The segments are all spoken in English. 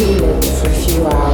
feel it for a few hours.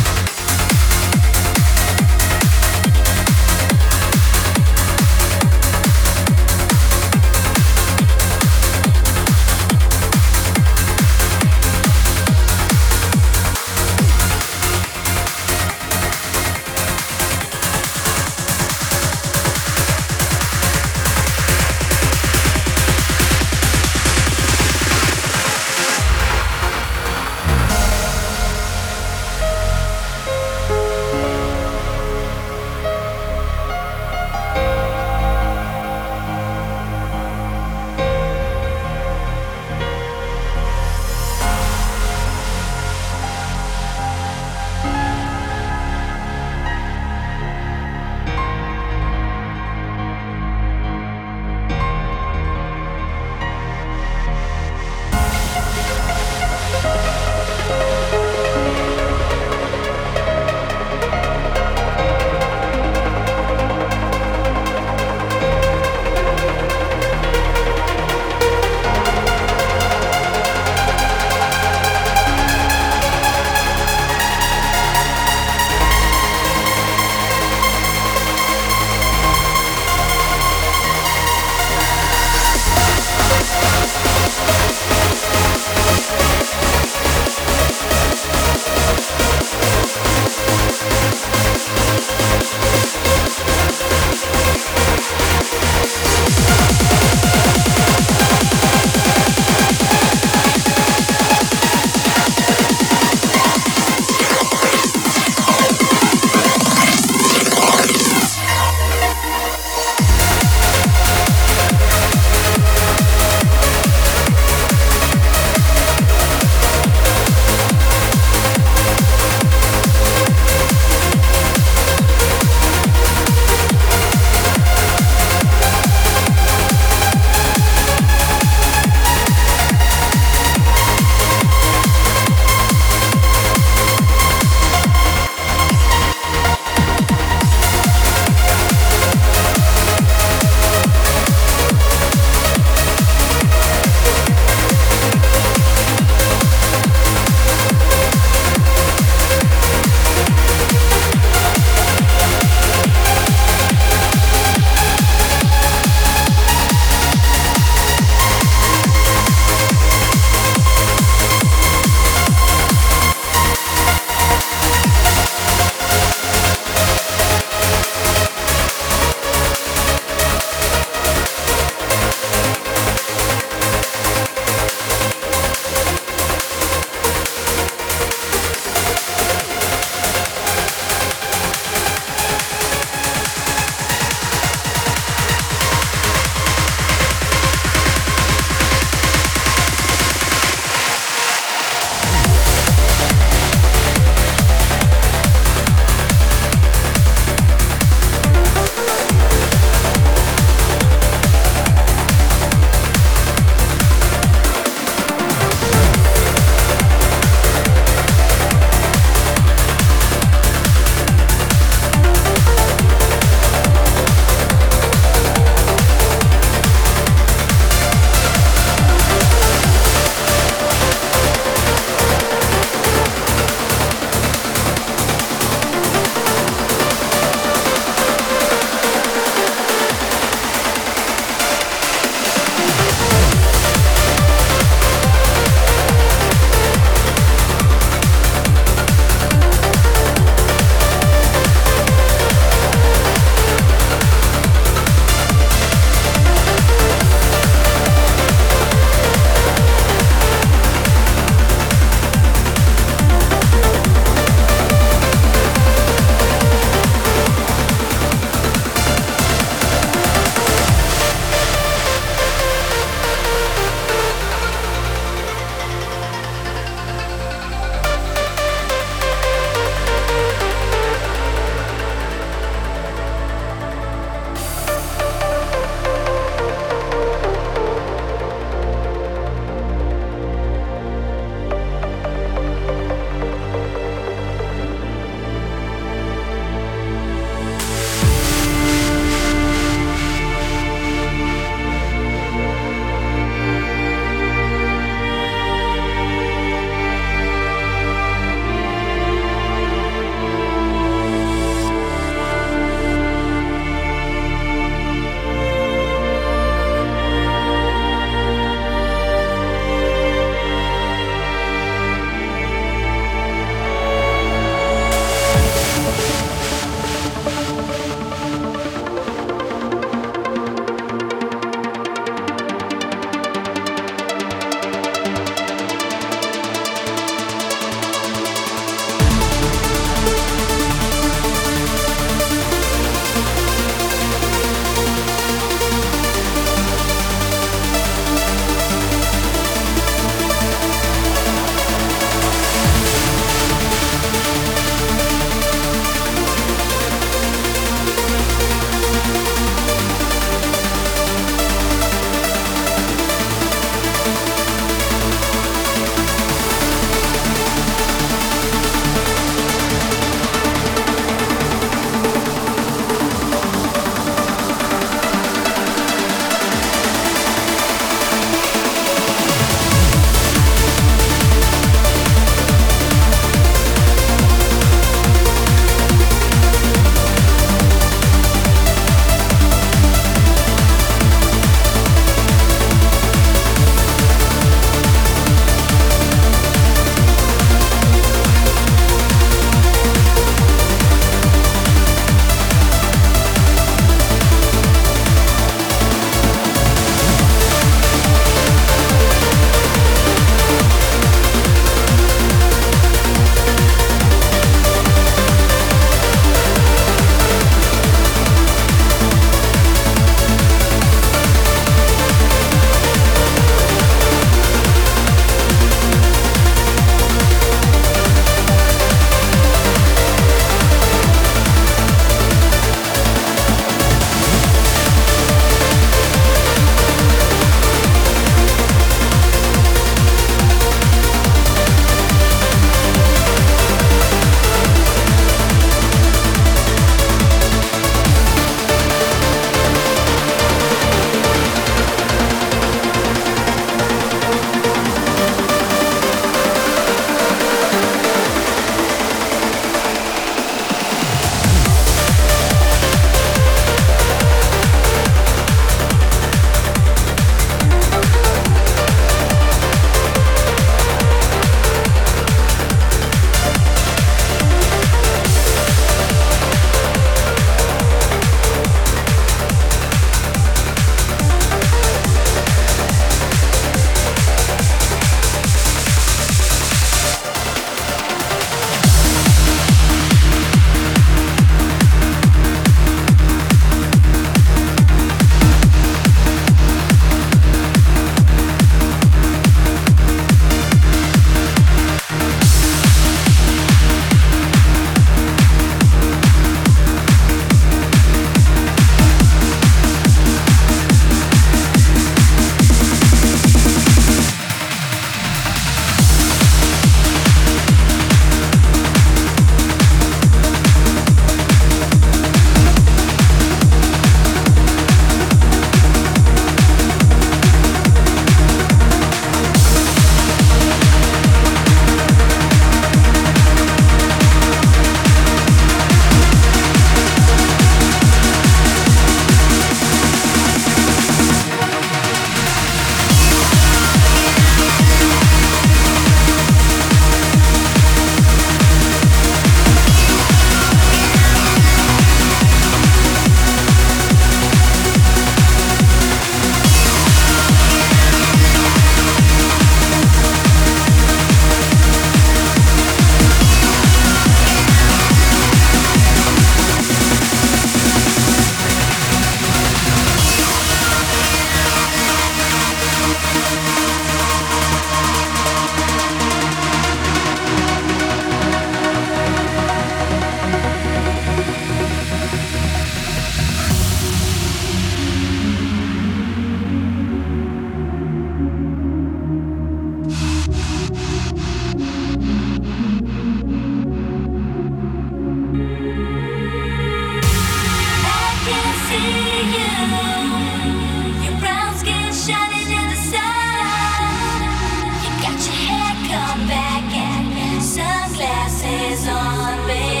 me.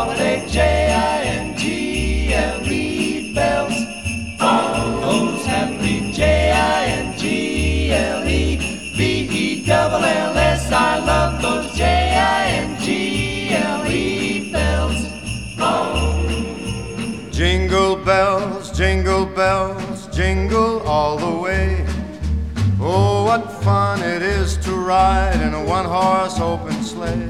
holiday, J I N G L E bells. oh those happy J I N G L E B E double L S. I love those J I N G L E bells. Oh. Jingle bells, jingle bells, jingle all the way. Oh, what fun it is to ride in a one horse open sleigh.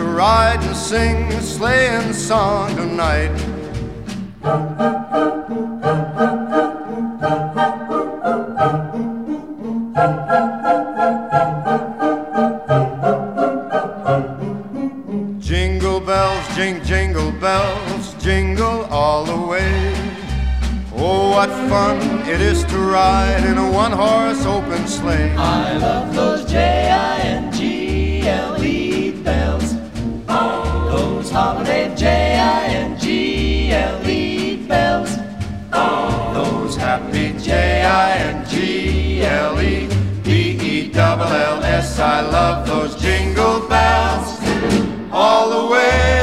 ride and sing a sleighing song tonight. Jingle bells, jing, jingle bells, jingle all the way. Oh, what fun it is to ride in a one horse open sleigh. I love those J I N holiday J-I-N-G-L-E bells. Oh, those happy J-I-N-G-L-E B-E-double-L-S. I love those jingle bells all the way.